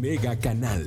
Mega Canal.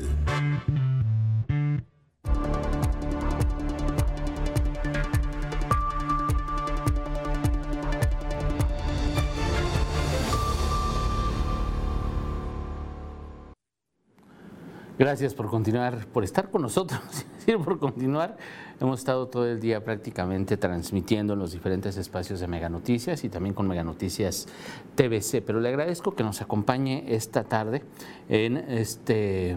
Gracias por continuar, por estar con nosotros, por continuar. Hemos estado todo el día prácticamente transmitiendo en los diferentes espacios de Mega Noticias y también con Mega Noticias TVC, pero le agradezco que nos acompañe esta tarde en este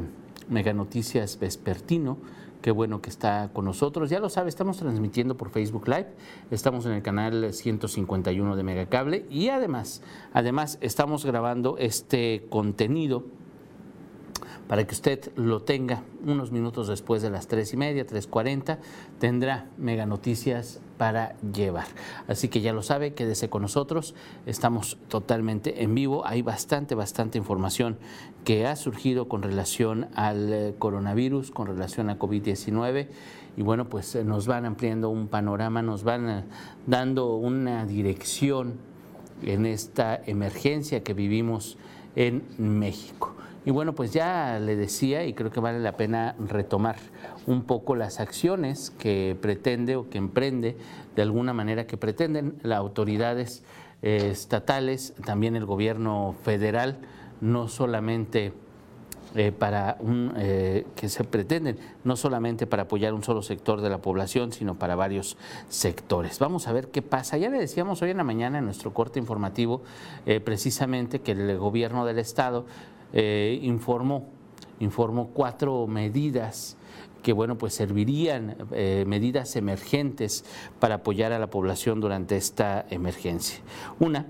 Mega Noticias Vespertino. Qué bueno que está con nosotros. Ya lo sabe, estamos transmitiendo por Facebook Live, estamos en el canal 151 de Megacable y además, además estamos grabando este contenido para que usted lo tenga unos minutos después de las tres y media, 3.40, tendrá mega noticias para llevar. Así que ya lo sabe, quédese con nosotros, estamos totalmente en vivo, hay bastante, bastante información que ha surgido con relación al eh, coronavirus, con relación a COVID-19 y bueno, pues eh, nos van ampliando un panorama, nos van eh, dando una dirección en esta emergencia que vivimos en México. Y bueno, pues ya le decía, y creo que vale la pena retomar un poco las acciones que pretende o que emprende, de alguna manera que pretenden las autoridades eh, estatales, también el gobierno federal, no solamente eh, para un, eh, que se pretenden, no solamente para apoyar un solo sector de la población, sino para varios sectores. Vamos a ver qué pasa. Ya le decíamos hoy en la mañana en nuestro corte informativo precisamente que el gobierno del estado eh, informó, informó cuatro medidas que bueno, pues servirían eh, medidas emergentes para apoyar a la población durante esta emergencia. Una,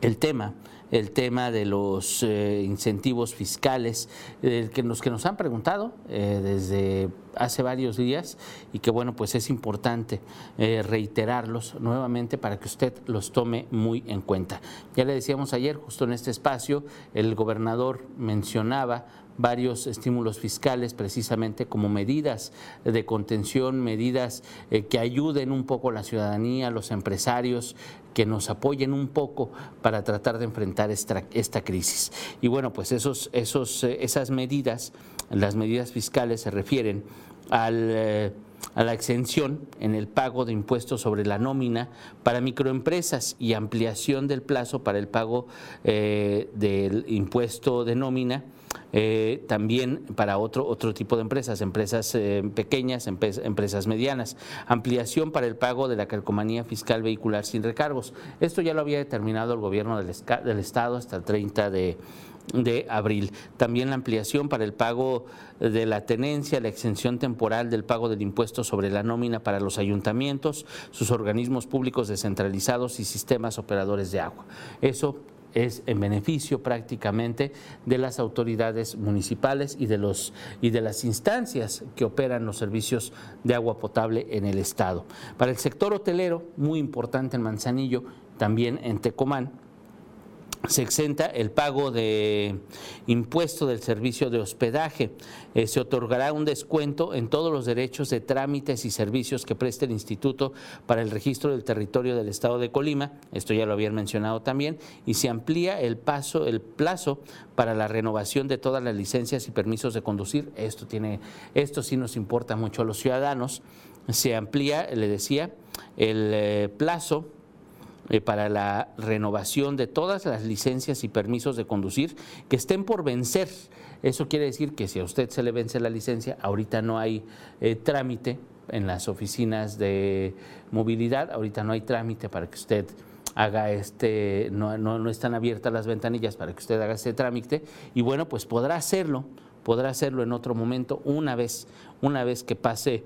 el tema el tema de los eh, incentivos fiscales, que, los que nos han preguntado desde hace varios días y que bueno, pues es importante eh, reiterarlos nuevamente para que usted los tome muy en cuenta. Ya le decíamos ayer, justo en este espacio, el gobernador mencionaba varios estímulos fiscales precisamente como medidas de contención, medidas eh, que ayuden un poco a la ciudadanía, a los empresarios, que nos apoyen un poco para tratar de enfrentar esta, crisis. Y bueno, pues esos, esos, eh, esas medidas, las medidas fiscales se refieren eh, a la exención en el pago de impuestos sobre la nómina para microempresas y ampliación del plazo para el pago del impuesto de nómina. Eh, también para otro, otro tipo de empresas, empresas pequeñas, empresas medianas, ampliación para el pago de la calcomanía fiscal vehicular sin recargos. Esto ya lo había determinado el gobierno del, del Estado hasta el 30 de, de abril. También la ampliación para el pago de la tenencia, la exención temporal del pago del impuesto sobre la nómina para los ayuntamientos, sus organismos públicos descentralizados y sistemas operadores de agua. Eso es en beneficio prácticamente de las autoridades municipales y de, los, y de las instancias que operan los servicios de agua potable en el Estado. Para el sector hotelero, muy importante en Manzanillo, también en Tecomán, se exenta el pago de impuesto del servicio de hospedaje. Eh, se otorgará un descuento en todos los derechos de trámites y servicios que preste el Instituto para el Registro del Territorio del Estado de Colima. Esto ya lo habían mencionado también. Y se amplía el, paso, el plazo para la renovación de todas las licencias y permisos de conducir. Esto, tiene, esto sí nos importa mucho a los ciudadanos. Se amplía, le decía, el eh, plazo eh, para la renovación de todas las licencias y permisos de conducir que estén por vencer. Eso quiere decir que si a usted se le vence la licencia, ahorita no hay eh, trámite en las oficinas de movilidad, ahorita no hay trámite para que usted haga este, no, no, no están abiertas las ventanillas para que usted haga este trámite y bueno, pues podrá hacerlo, podrá hacerlo en otro momento una vez, una vez que pase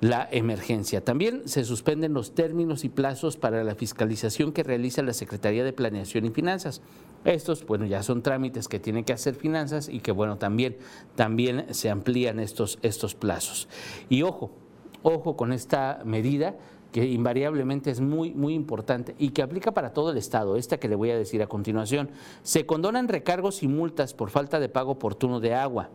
la emergencia. También se suspenden los términos y plazos para la fiscalización que realiza la Secretaría de Planeación y Finanzas. Estos, bueno, ya son trámites que tienen que hacer finanzas y que, bueno, también, también se amplían estos, estos plazos. Y ojo, ojo con esta medida que invariablemente es muy, muy importante y que aplica para todo el Estado, esta que le voy a decir a continuación. Se condonan recargos y multas por falta de pago oportuno de agua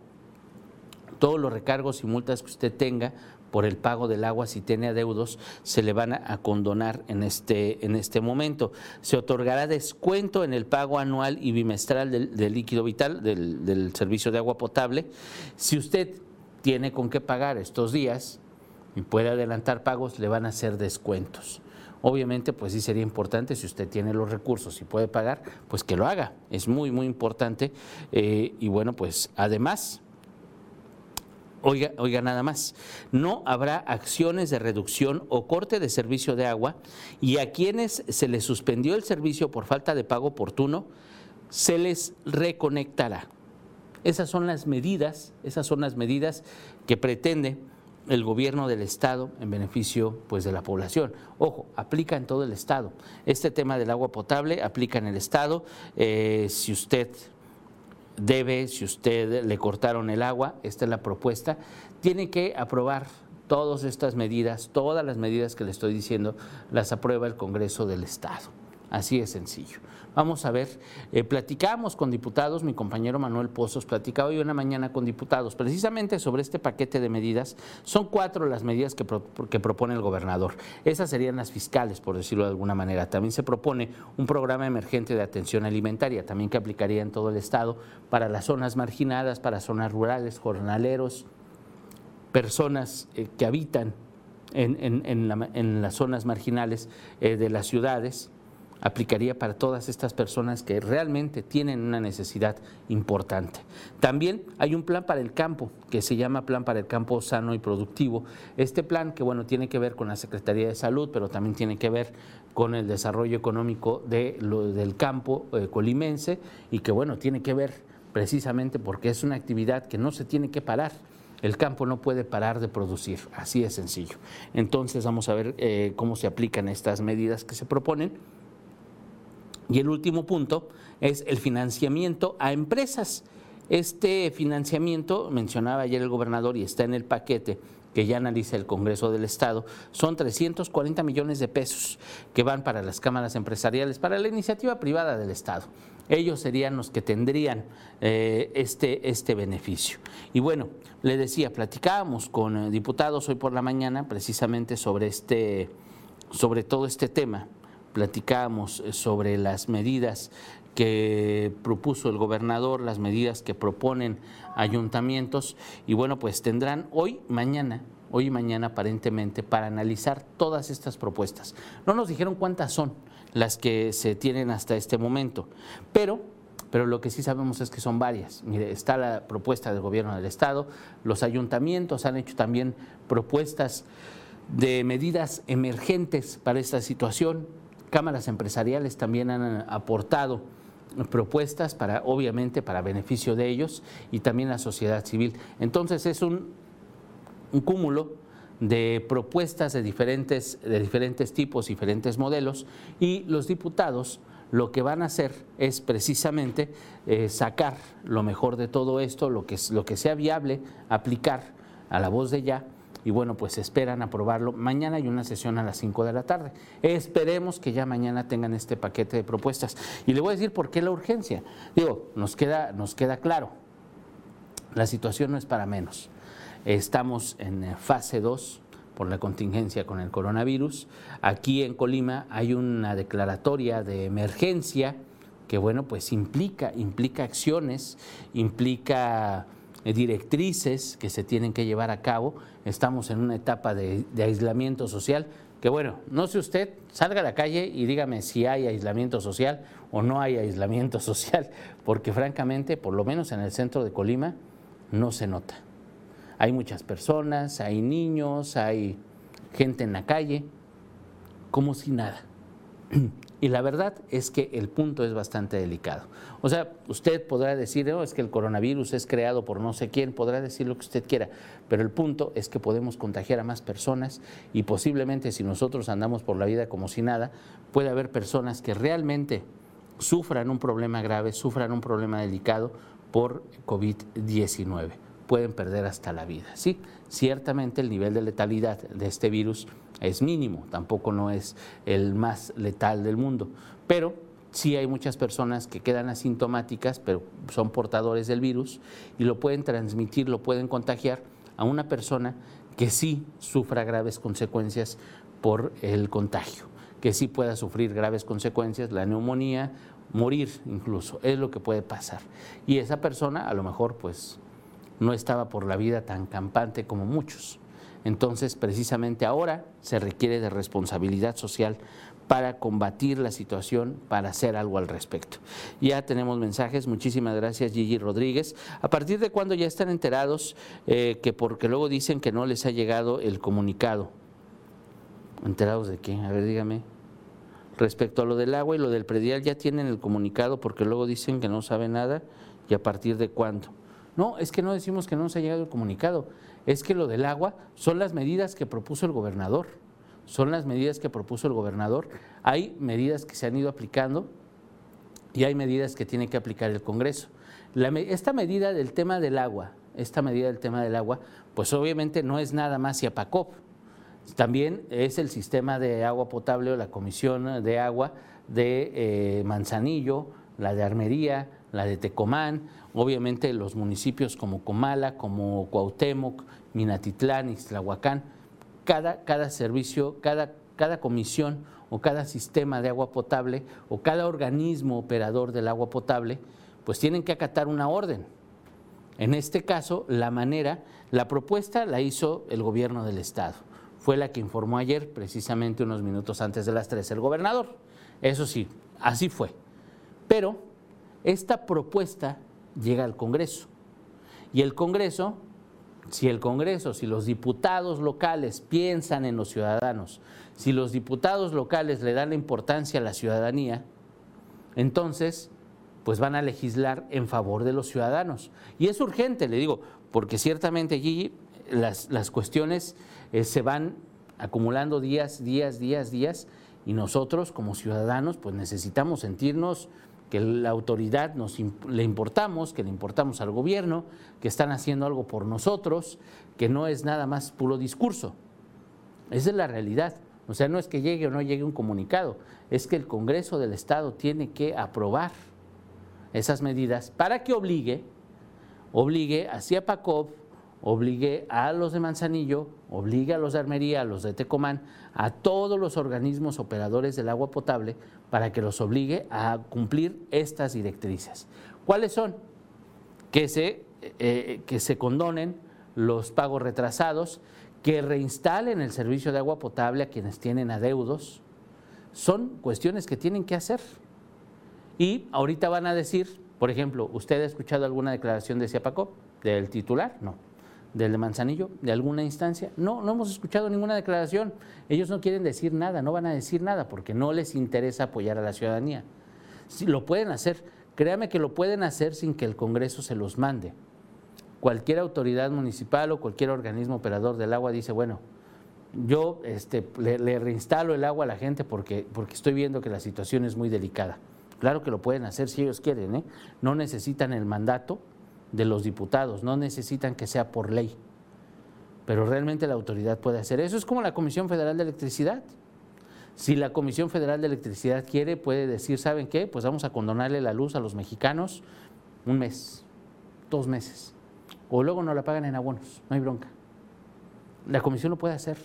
todos los recargos y multas que usted tenga por el pago del agua si tiene adeudos, se le van a condonar en este, en este momento. Se otorgará descuento en el pago anual y bimestral del, líquido vital, del, del servicio de agua potable. Si usted tiene con qué pagar estos días y puede adelantar pagos, le van a hacer descuentos. Obviamente, pues sí sería importante, si usted tiene los recursos y puede pagar, pues que lo haga. Es muy, muy importante. Eh, y bueno, pues además, Oiga, oiga, nada más, no habrá acciones de reducción o corte de servicio de agua y a quienes se les suspendió el servicio por falta de pago oportuno, se les reconectará. Esas son las medidas, esas son las medidas que pretende el gobierno del Estado en beneficio pues, de la población. Ojo, aplica en todo el Estado. Este tema del agua potable aplica en el Estado. Eh, si usted debe, si usted le cortaron el agua, esta es la propuesta, tiene que aprobar todas estas medidas, todas las medidas que le estoy diciendo, las aprueba el Congreso del Estado. Así es sencillo. Vamos a ver, eh, platicamos con diputados, mi compañero Manuel Pozos platicaba hoy una mañana con diputados precisamente sobre este paquete de medidas. Son cuatro las medidas que, que propone el gobernador. Esas serían las fiscales, por decirlo de alguna manera. También se propone un programa emergente de atención alimentaria, también que aplicaría en todo el estado para las zonas marginadas, para zonas rurales, jornaleros, personas eh, que habitan en, las zonas marginales eh, de las ciudades aplicaría para todas estas personas que realmente tienen una necesidad importante. También hay un plan para el campo que se llama Plan para el Campo Sano y Productivo. Este plan que bueno tiene que ver con la Secretaría de Salud, pero también tiene que ver con el desarrollo económico de del campo eh, colimense y que bueno tiene que ver precisamente porque es una actividad que no se tiene que parar. El campo no puede parar de producir, así de sencillo. Entonces vamos a ver eh, cómo se aplican estas medidas que se proponen y el último punto es el financiamiento a empresas. Este financiamiento, mencionaba ayer el gobernador y está en el paquete que ya analiza el Congreso del Estado, son 340 millones de pesos que van para las cámaras empresariales, para la iniciativa privada del Estado. Ellos serían los que tendrían eh, este, este beneficio. Y bueno, le decía, platicábamos con eh, diputados hoy por la mañana precisamente sobre, este, sobre todo este tema platicábamos eh, sobre las medidas que propuso el gobernador, las medidas que proponen ayuntamientos y bueno, pues tendrán hoy, mañana, hoy y mañana aparentemente para analizar todas estas propuestas. No nos dijeron cuántas son las que se tienen hasta este momento, pero pero lo que sí sabemos es que son varias. Mire, está la propuesta del gobierno del Estado, los ayuntamientos han hecho también propuestas de medidas emergentes para esta situación, cámaras empresariales también han aportado propuestas para, obviamente, para beneficio de ellos y también la sociedad civil. Entonces es un, un cúmulo de propuestas de diferentes, de diferentes tipos, diferentes modelos, y los diputados lo que van a hacer es precisamente eh, sacar lo mejor de todo esto, lo que, lo que sea viable, aplicar a la voz de ya y bueno, pues esperan aprobarlo. Mañana hay una sesión a las 5 de la tarde. Esperemos que ya mañana tengan este paquete de propuestas. Y le voy a decir por qué la urgencia. Digo, nos queda, nos queda claro, la situación no es para menos. Estamos en fase 2 por la contingencia con el coronavirus. Aquí en Colima hay una declaratoria de emergencia que bueno, pues implica, implica acciones, implica eh, directrices que se tienen que llevar a cabo. Estamos en una etapa de, aislamiento social que bueno, no sé usted, salga a la calle y dígame si hay aislamiento social o no hay aislamiento social, porque francamente, por lo menos en el centro de Colima, no se nota. Hay muchas personas, hay niños, hay gente en la calle, como si nada. Y la verdad es que el punto es bastante delicado. O sea, usted podrá decir, oh, es que el coronavirus es creado por no sé quién, podrá decir lo que usted quiera, pero el punto es que podemos contagiar a más personas y posiblemente si nosotros andamos por la vida como si nada, puede haber personas que realmente sufran un problema grave, sufran un problema delicado por COVID-19 pueden perder hasta la vida. Sí, ciertamente el nivel de letalidad de este virus es mínimo, tampoco no es el más letal del mundo, pero sí hay muchas personas que quedan asintomáticas, pero son portadores del virus y lo pueden transmitir, lo pueden contagiar a una persona que sí sufra graves consecuencias por el contagio, que sí pueda sufrir graves consecuencias, la neumonía, morir incluso, es lo que puede pasar. Y esa persona a lo mejor pues no estaba por la vida tan campante como muchos. Entonces, precisamente ahora se requiere de responsabilidad social para combatir la situación, para hacer algo al respecto. Ya tenemos mensajes, muchísimas gracias Gigi Rodríguez. ¿A partir de cuándo ya están enterados eh, que porque luego dicen que no les ha llegado el comunicado? ¿Enterados de qué? A ver, dígame. Respecto a lo del agua y lo del predial, ya tienen el comunicado porque luego dicen que no saben nada y a partir de cuándo. No, es que no decimos que no nos ha llegado el comunicado, es que lo del agua son las medidas que propuso el gobernador son las medidas que propuso el gobernador. Hay medidas que se han ido aplicando y hay medidas que tiene que aplicar el Congreso. esta medida del tema del agua, esta medida del tema del agua, pues obviamente no es nada más IAPACOP, también es el sistema de agua potable o la comisión de agua de eh, Manzanillo, la de Armería, la de Tecomán, obviamente los municipios como Comala, como Cuauhtémoc, Minatitlán, Ixtlahuacán, cada, cada servicio, cada, cada comisión o cada sistema de agua potable o cada organismo operador del agua potable, pues tienen que acatar una orden. En este caso, la manera, la propuesta la hizo el gobierno del Estado. Fue la que informó ayer, precisamente unos minutos antes de las 3, el gobernador. Eso sí, así fue. Pero esta propuesta llega al Congreso. Y el Congreso si el Congreso, si los diputados locales piensan en los ciudadanos, si los diputados locales le dan la importancia a la ciudadanía, entonces pues van a legislar en favor de los ciudadanos. Y es urgente, le digo, porque ciertamente allí las, las cuestiones eh, se van acumulando días, días, días, días, y nosotros como ciudadanos pues necesitamos sentirnos que la autoridad nos, le importamos, que le importamos al gobierno, que están haciendo algo por nosotros, que no es nada más puro discurso. Esa es la realidad. O sea, no es que llegue o no llegue un comunicado, es que el Congreso del Estado tiene que aprobar esas medidas para que obligue, obligue a CIAPACOP, obligue a los de Manzanillo, obligue a los de Armería, a los de Tecomán, a todos los organismos operadores del agua potable para que los obligue a cumplir estas directrices. ¿Cuáles son? Que se, eh, que se condonen los pagos retrasados, que reinstalen el servicio de agua potable a quienes tienen adeudos. Son cuestiones que tienen que hacer. Y ahorita van a decir, por ejemplo, ¿usted ha escuchado alguna declaración de Ciapacop, del titular? No del de Manzanillo, de alguna instancia. No, no hemos escuchado ninguna declaración. Ellos no quieren decir nada, no van a decir nada porque no les interesa apoyar a la ciudadanía. Si lo pueden hacer, créame que lo pueden hacer sin que el Congreso se los mande. Cualquier autoridad municipal o cualquier organismo operador del agua dice, bueno, yo este, le, reinstalo el agua a la gente porque, porque estoy viendo que la situación es muy delicada. Claro que lo pueden hacer si ellos quieren, ¿eh? no necesitan el mandato de los diputados, no necesitan que sea por ley. Pero realmente la autoridad puede hacer eso. Es como la Comisión Federal de Electricidad. Si la Comisión Federal de Electricidad quiere, puede decir, ¿saben qué? Pues vamos a condonarle la luz a los mexicanos un mes, dos meses. O luego no la pagan en abonos, no hay bronca. La comisión lo puede hacer.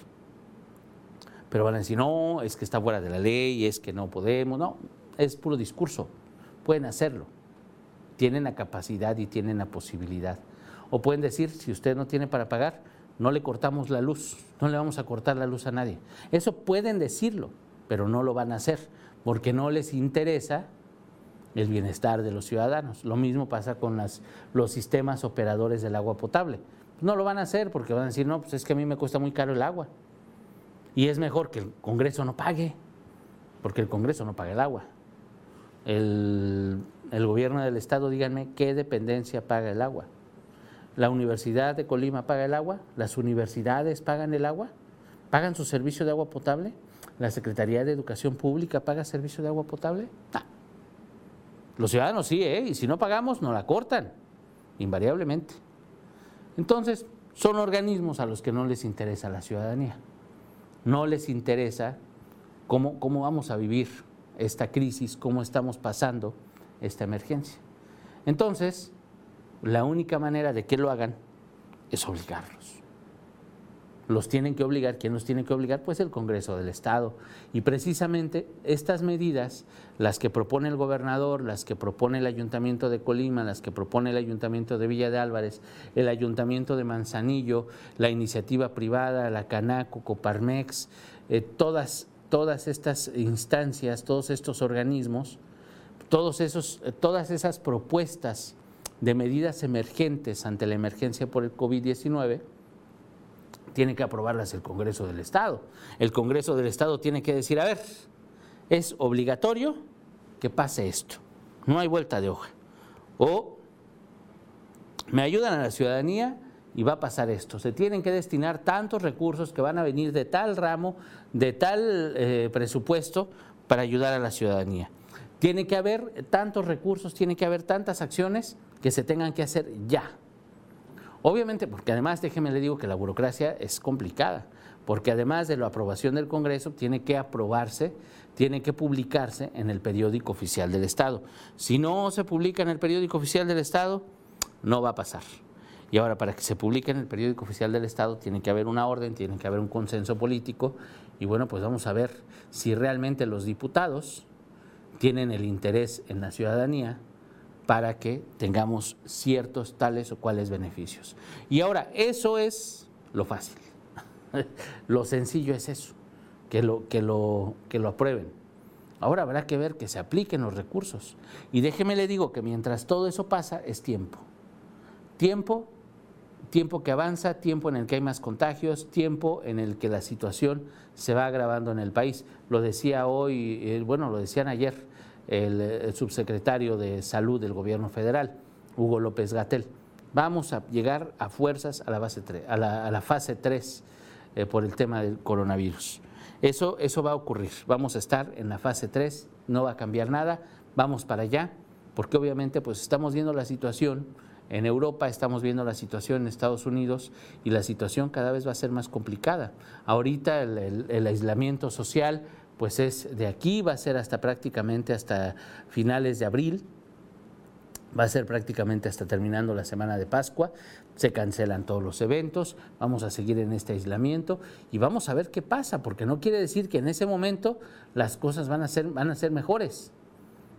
Pero van a decir, no, es que está fuera de la ley, es que no podemos. No, es puro discurso. Pueden hacerlo tienen la capacidad y tienen la posibilidad. O pueden decir, si usted no tiene para pagar, no le cortamos la luz, no le vamos a cortar la luz a nadie. Eso pueden decirlo, pero no lo van a hacer, porque no les interesa el bienestar de los ciudadanos. Lo mismo pasa con los sistemas operadores del agua potable. No lo van a hacer porque van a decir, no, pues es que a mí me cuesta muy caro el agua. Y es mejor que el Congreso no pague, porque el Congreso no paga el agua. El el gobierno del estado, díganme qué dependencia paga el agua. ¿La Universidad de Colima paga el agua? ¿Las universidades pagan el agua? ¿Pagan su servicio de agua potable? ¿La Secretaría de Educación Pública paga servicio de agua potable? No. Los ciudadanos sí, ¿eh? Y si no pagamos, nos la cortan, invariablemente. Entonces, son organismos a los que no les interesa la ciudadanía. No les interesa cómo, cómo vamos a vivir esta crisis, cómo estamos pasando esta emergencia. Entonces, la única manera de que lo hagan es obligarlos. los tienen que obligar. ¿Quién los tiene que obligar? Pues el Congreso del Estado. Y precisamente estas medidas, las que propone el gobernador, las que propone el Ayuntamiento de Colima, las que propone el Ayuntamiento de Villa de Álvarez, el Ayuntamiento de Manzanillo, la iniciativa privada, la Canaco, Coparmex, eh, todas, todas estas instancias, todos estos organismos, todos esos, todas esas propuestas de medidas emergentes ante la emergencia por el COVID-19, tiene que aprobarlas el Congreso del Estado. El Congreso del Estado tiene que decir, a ver, es obligatorio que pase esto, no hay vuelta de hoja. O me ayudan a la ciudadanía y va a pasar esto. Se tienen que destinar tantos recursos que van a venir de tal ramo, de tal eh, presupuesto para ayudar a la ciudadanía. Tiene que haber tantos recursos, tiene que haber tantas acciones que se tengan que hacer ya. Obviamente, porque además déjeme le digo que la burocracia es complicada, porque además de la aprobación del Congreso, tiene que aprobarse, tiene que publicarse en el periódico oficial del Estado. Si no se publica en el periódico oficial del Estado, no va a pasar. Y ahora, para que se publique en el periódico oficial del Estado, tiene que haber una orden, tiene que haber un consenso político. Y bueno, pues vamos a ver si realmente los diputados tienen el interés en la ciudadanía para que tengamos ciertos tales o cuales beneficios. Y ahora, eso es lo fácil. lo sencillo es eso, que lo, que lo, que lo aprueben. Ahora habrá que ver que se apliquen los recursos. Y déjeme le digo que mientras todo eso pasa, es tiempo. Tiempo, tiempo que avanza, tiempo en el que hay más contagios, tiempo en el que la situación se va agravando en el país. Lo decía hoy, eh, bueno, lo decían ayer el, subsecretario de Salud del Gobierno Federal, Hugo López Gatel. Vamos a llegar a fuerzas a la, base a la, fase 3 eh, por el tema del coronavirus. Eso, eso va a ocurrir. Vamos a estar en la fase 3, no va a cambiar nada, vamos para allá, porque obviamente pues estamos viendo la situación en Europa, estamos viendo la situación en Estados Unidos y la situación cada vez va a ser más complicada. Ahorita el aislamiento social pues es de aquí, va a ser hasta prácticamente hasta finales de abril, va a ser prácticamente hasta terminando la semana de Pascua, se cancelan todos los eventos, vamos a seguir en este aislamiento y vamos a ver qué pasa, porque no quiere decir que en ese momento las cosas van a ser, van a ser mejores,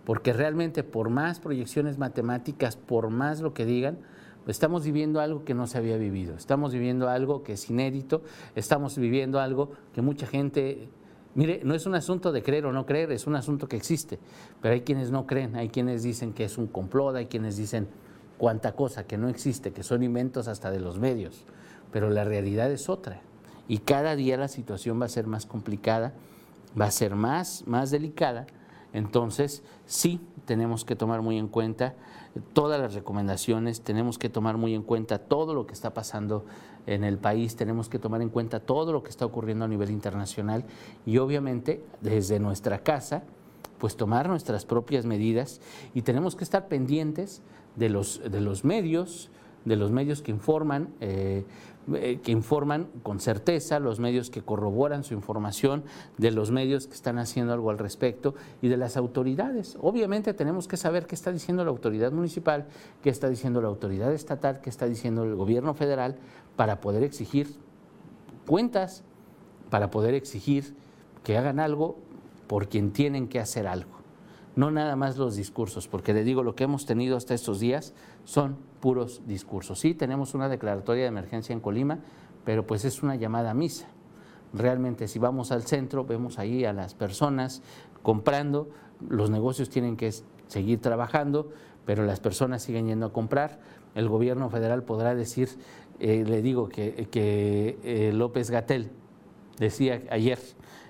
porque realmente por más proyecciones matemáticas, por más lo que digan, estamos viviendo algo que no se había vivido, estamos viviendo algo que es inédito, estamos viviendo algo que mucha gente Mire, no es un asunto de creer o no creer, es un asunto que existe, pero hay quienes no creen, hay quienes dicen que es un complot, hay quienes dicen cuánta cosa que no existe, que son inventos hasta de los medios, pero la realidad es otra. Y cada día la situación va a ser más complicada, va a ser más, más delicada, entonces sí tenemos que tomar muy en cuenta todas las recomendaciones, tenemos que tomar muy en cuenta todo lo que está pasando en el país, tenemos que tomar en cuenta todo lo que está ocurriendo a nivel internacional y obviamente desde nuestra casa, pues tomar nuestras propias medidas y tenemos que estar pendientes de los, de los medios, de los medios que informan, eh, eh, que informan con certeza, los medios que corroboran su información, de los medios que están haciendo algo al respecto y de las autoridades. Obviamente tenemos que saber qué está diciendo la autoridad municipal, qué está diciendo la autoridad estatal, qué está diciendo el gobierno federal para poder exigir cuentas, para poder exigir que hagan algo por quien tienen que hacer algo no nada más los discursos, porque le digo, lo que hemos tenido hasta estos días son puros discursos. Sí, tenemos una declaratoria de emergencia en Colima, pero pues es una llamada a misa. Realmente si vamos al centro, vemos ahí a las personas comprando, los negocios tienen que seguir trabajando, pero las personas siguen yendo a comprar. El gobierno federal podrá decir, eh, le digo que, eh, López Gatel decía ayer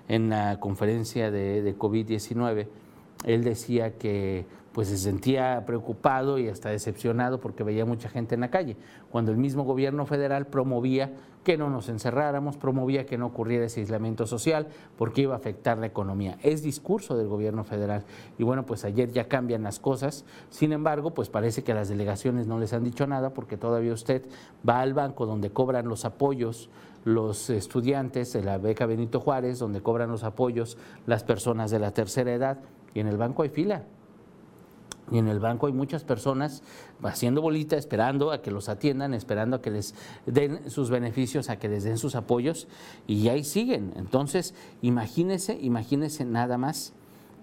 en la conferencia de, de COVID-19, él decía que pues se sentía preocupado y hasta decepcionado porque veía mucha gente en la calle, cuando el mismo gobierno federal promovía que no nos encerráramos, promovía que no ocurriera ese aislamiento social porque iba a afectar la economía. Es discurso del gobierno federal y bueno, pues ayer ya cambian las cosas, sin embargo, pues parece que a las delegaciones no les han dicho nada porque todavía usted va al banco donde cobran los apoyos los estudiantes de la beca Benito Juárez, donde cobran los apoyos las personas de la tercera edad, y en el banco hay fila. Y en el banco hay muchas personas haciendo bolita, esperando a que los atiendan, esperando a que les den sus beneficios, a que les den sus apoyos, y ahí siguen. Entonces, imagínese, imagínese nada más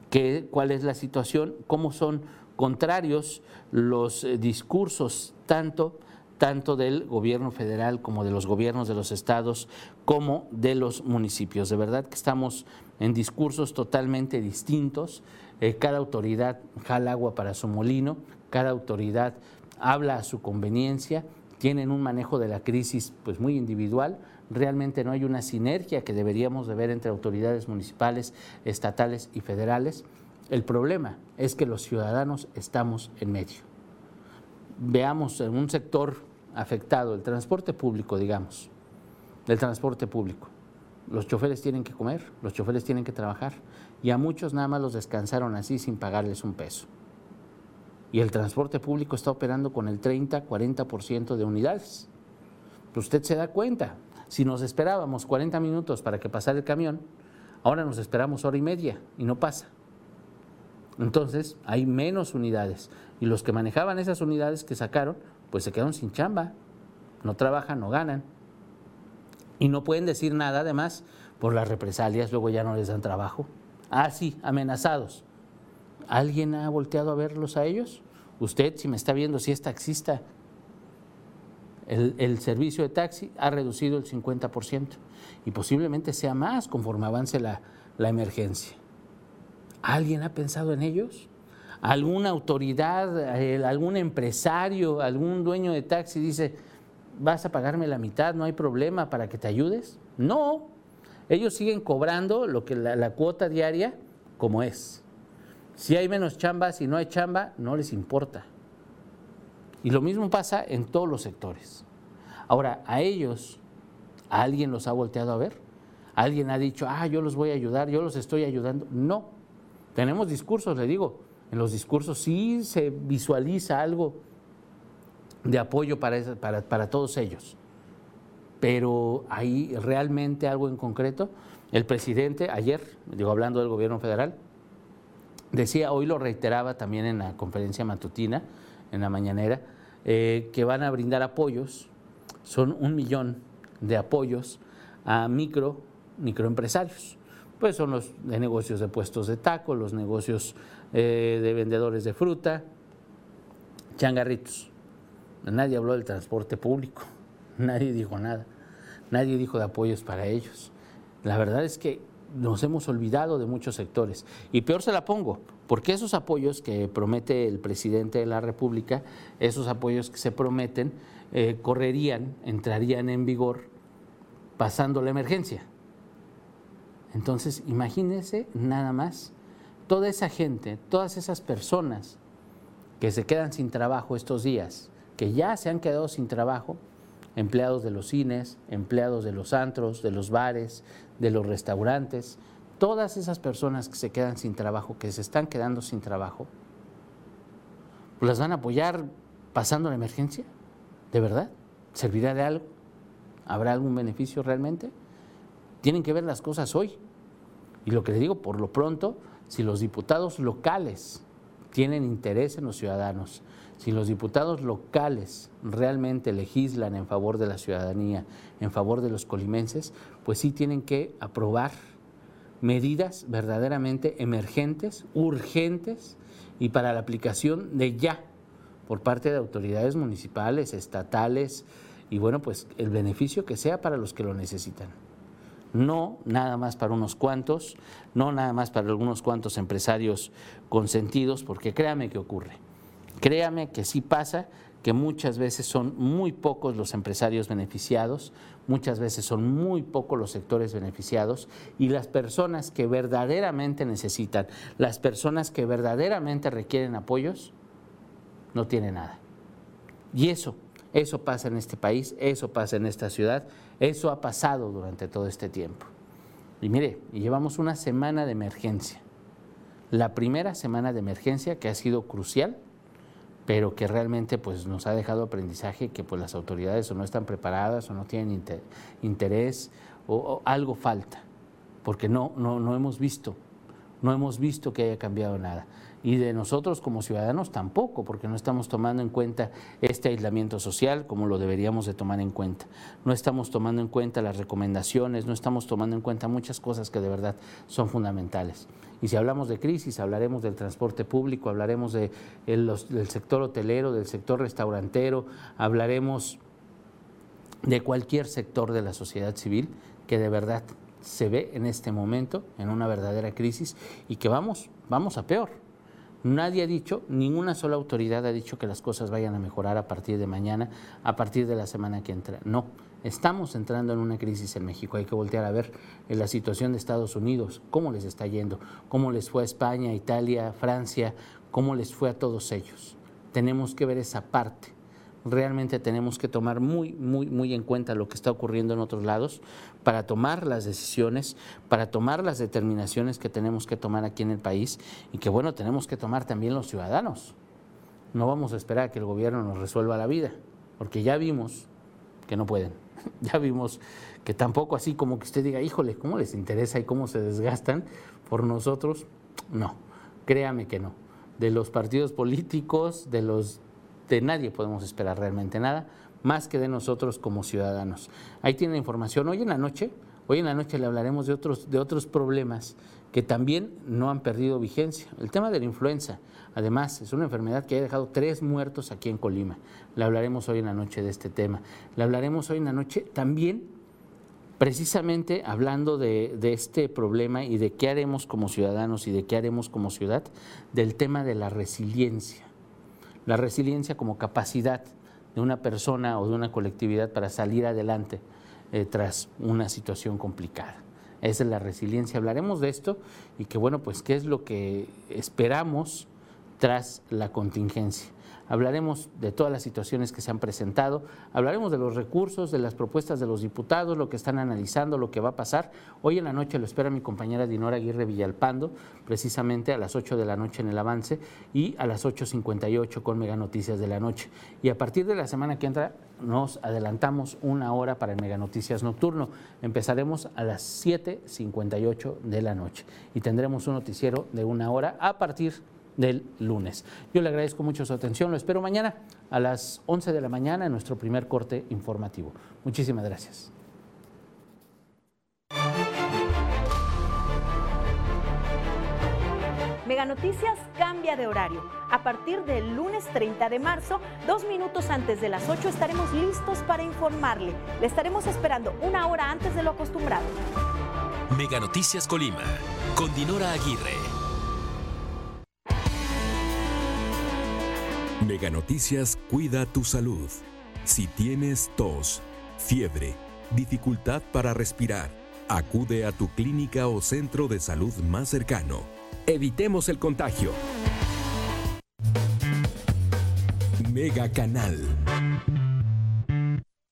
que, cuál es la situación, cómo son contrarios los eh, discursos tanto tanto del gobierno federal como de los gobiernos de los estados como de los municipios. De verdad que estamos en discursos totalmente distintos. Eh, cada autoridad jala agua para su molino, cada autoridad habla a su conveniencia, tienen un manejo de la crisis pues muy individual, realmente no hay una sinergia que deberíamos de ver entre autoridades municipales, estatales y federales. El problema es que los ciudadanos estamos en medio. Veamos en un sector afectado, el transporte público, digamos, el transporte público. Los choferes tienen que comer, los choferes tienen que trabajar y a muchos nada más los descansaron así sin pagarles un peso. Y el transporte público está operando con el 30-40% de unidades. Usted se da cuenta, si nos esperábamos 40 minutos para que pasara el camión, ahora nos esperamos hora y media y no pasa. Entonces hay menos unidades y los que manejaban esas unidades que sacaron, pues se quedaron sin chamba, no trabajan, no ganan. Y no pueden decir nada además por las represalias, luego ya no les dan trabajo. Ah, sí, amenazados. ¿Alguien ha volteado a verlos a ellos? Usted, si me está viendo, si es taxista, el, servicio de taxi ha reducido el 50% y posiblemente sea más conforme avance la, la emergencia. ¿Alguien ha pensado en ellos? ¿Alguna autoridad, algún empresario, algún dueño de taxi dice, vas a pagarme la mitad, no hay problema para que te ayudes. No, ellos siguen cobrando lo que la, cuota diaria como es. Si hay menos chamba, si no hay chamba, no les importa. Y lo mismo pasa en todos los sectores. Ahora, a ellos, alguien los ha volteado a ver? ¿Alguien ha dicho, ah, yo los voy a ayudar, yo los estoy ayudando? No. Tenemos discursos, le digo, en los discursos sí se visualiza algo de apoyo para, para, para todos ellos. Pero hay realmente algo en concreto. El presidente ayer, digo hablando del gobierno federal, decía, hoy lo reiteraba también en la conferencia matutina, en la mañanera, eh, que van a brindar apoyos, son un millón de apoyos a micro, microempresarios. Pues son los de negocios de puestos de taco, los negocios eh, de vendedores de fruta, changarritos. Nadie habló del transporte público, nadie dijo nada, nadie dijo de apoyos para ellos. La verdad es que nos hemos olvidado de muchos sectores. Y peor se la pongo, porque esos apoyos que promete el presidente de la República, esos apoyos que se prometen, eh, correrían, entrarían en vigor pasando la emergencia. Entonces, imagínense nada más toda esa gente, todas esas personas que se quedan sin trabajo estos días, que ya se han quedado sin trabajo, empleados de los cines, empleados de los antros, de los bares, de los restaurantes, todas esas personas que se quedan sin trabajo, que se están quedando sin trabajo, ¿las van a apoyar pasando la emergencia? ¿De verdad? ¿Servirá de algo? ¿Habrá algún beneficio realmente? Tienen que ver las cosas hoy. Y lo que les digo, por lo pronto, si los diputados locales tienen interés en los ciudadanos, si los diputados locales realmente legislan en favor de la ciudadanía, en favor de los colimenses, pues sí tienen que aprobar medidas verdaderamente emergentes, urgentes y para la aplicación de ya por parte de autoridades municipales, estatales y bueno, pues el beneficio que sea para los que lo necesitan. No nada más para unos cuantos, no nada más para algunos cuantos empresarios consentidos, porque créame que ocurre Créame que sí pasa, que muchas veces son muy pocos los empresarios beneficiados, muchas veces son muy pocos los sectores beneficiados y las personas que verdaderamente necesitan, las personas que verdaderamente requieren apoyos, no tienen nada. Y eso, eso pasa en este país, eso pasa en esta ciudad, eso ha pasado durante todo este tiempo. Y mire, llevamos una semana de emergencia, la primera semana de emergencia que ha sido crucial pero que realmente pues, nos ha dejado aprendizaje que pues, las autoridades o no están preparadas o no tienen interés o, algo falta, porque no, no, no hemos visto, no hemos visto que haya cambiado nada. Y de nosotros como ciudadanos tampoco, porque no estamos tomando en cuenta este aislamiento social como lo deberíamos de tomar en cuenta. No estamos tomando en cuenta las recomendaciones, no estamos tomando en cuenta muchas cosas que de verdad son fundamentales. Y si hablamos de crisis, hablaremos del transporte público, hablaremos de del sector hotelero, del sector restaurantero, hablaremos de cualquier sector de la sociedad civil que de verdad se ve en este momento en una verdadera crisis y que vamos, vamos a peor. Nadie ha dicho, ninguna sola autoridad ha dicho que las cosas vayan a mejorar a partir de mañana, a partir de la semana que entra. No, estamos entrando en una crisis en México. Hay que voltear a ver en la situación de Estados Unidos, cómo les está yendo, cómo les fue a España, Italia, Francia, cómo les fue a todos ellos. Tenemos que ver esa parte realmente tenemos que tomar muy, muy, muy en cuenta lo que está ocurriendo en otros lados para tomar las decisiones, para tomar las determinaciones que tenemos que tomar aquí en el país y que, bueno, tenemos que tomar también los ciudadanos. No vamos a esperar a que el gobierno nos resuelva la vida, porque ya vimos que no pueden. Ya vimos que tampoco así como que usted diga, híjole, ¿cómo les interesa y cómo se desgastan por nosotros? No, créame que no. De los partidos políticos, de los de nadie podemos esperar realmente nada, más que de nosotros como ciudadanos. Ahí tiene información. Hoy en la noche, hoy en la noche le hablaremos de otros, de otros problemas que también no han perdido vigencia. El tema de la influenza, además, es una enfermedad que ha dejado tres muertos aquí en Colima. Le hablaremos hoy en la noche de este tema. Le hablaremos hoy en la noche también, precisamente hablando de, de este problema y de qué haremos como ciudadanos y de qué haremos como ciudad, del tema de la resiliencia la resiliencia como capacidad de una persona o de una colectividad para salir adelante eh, tras una situación complicada. Esa es la resiliencia. Hablaremos de esto y que bueno, pues qué es lo que esperamos tras la contingencia. Hablaremos de todas las situaciones que se han presentado, hablaremos de los recursos, de las propuestas de los diputados, lo que están analizando, lo que va a pasar. Hoy en la noche lo espera mi compañera Dinora Aguirre Villalpando, precisamente a las 8 de la noche en el avance y a las 8.58 con Mega Noticias de la noche. Y a partir de la semana que entra nos adelantamos una hora para el Mega Noticias Nocturno. Empezaremos a las 7.58 de la noche y tendremos un noticiero de una hora a partir de del lunes. Yo le agradezco mucho su atención, lo espero mañana a las 11 de la mañana en nuestro primer corte informativo. Muchísimas gracias. Mega Noticias cambia de horario. A partir del lunes 30 de marzo, dos minutos antes de las 8 estaremos listos para informarle. Le estaremos esperando una hora antes de lo acostumbrado. Mega Noticias Colima, con Dinora Aguirre. Mega Noticias cuida tu salud. Si tienes tos, fiebre, dificultad para respirar, acude a tu clínica o centro de salud más cercano. Evitemos el contagio. Mega Canal.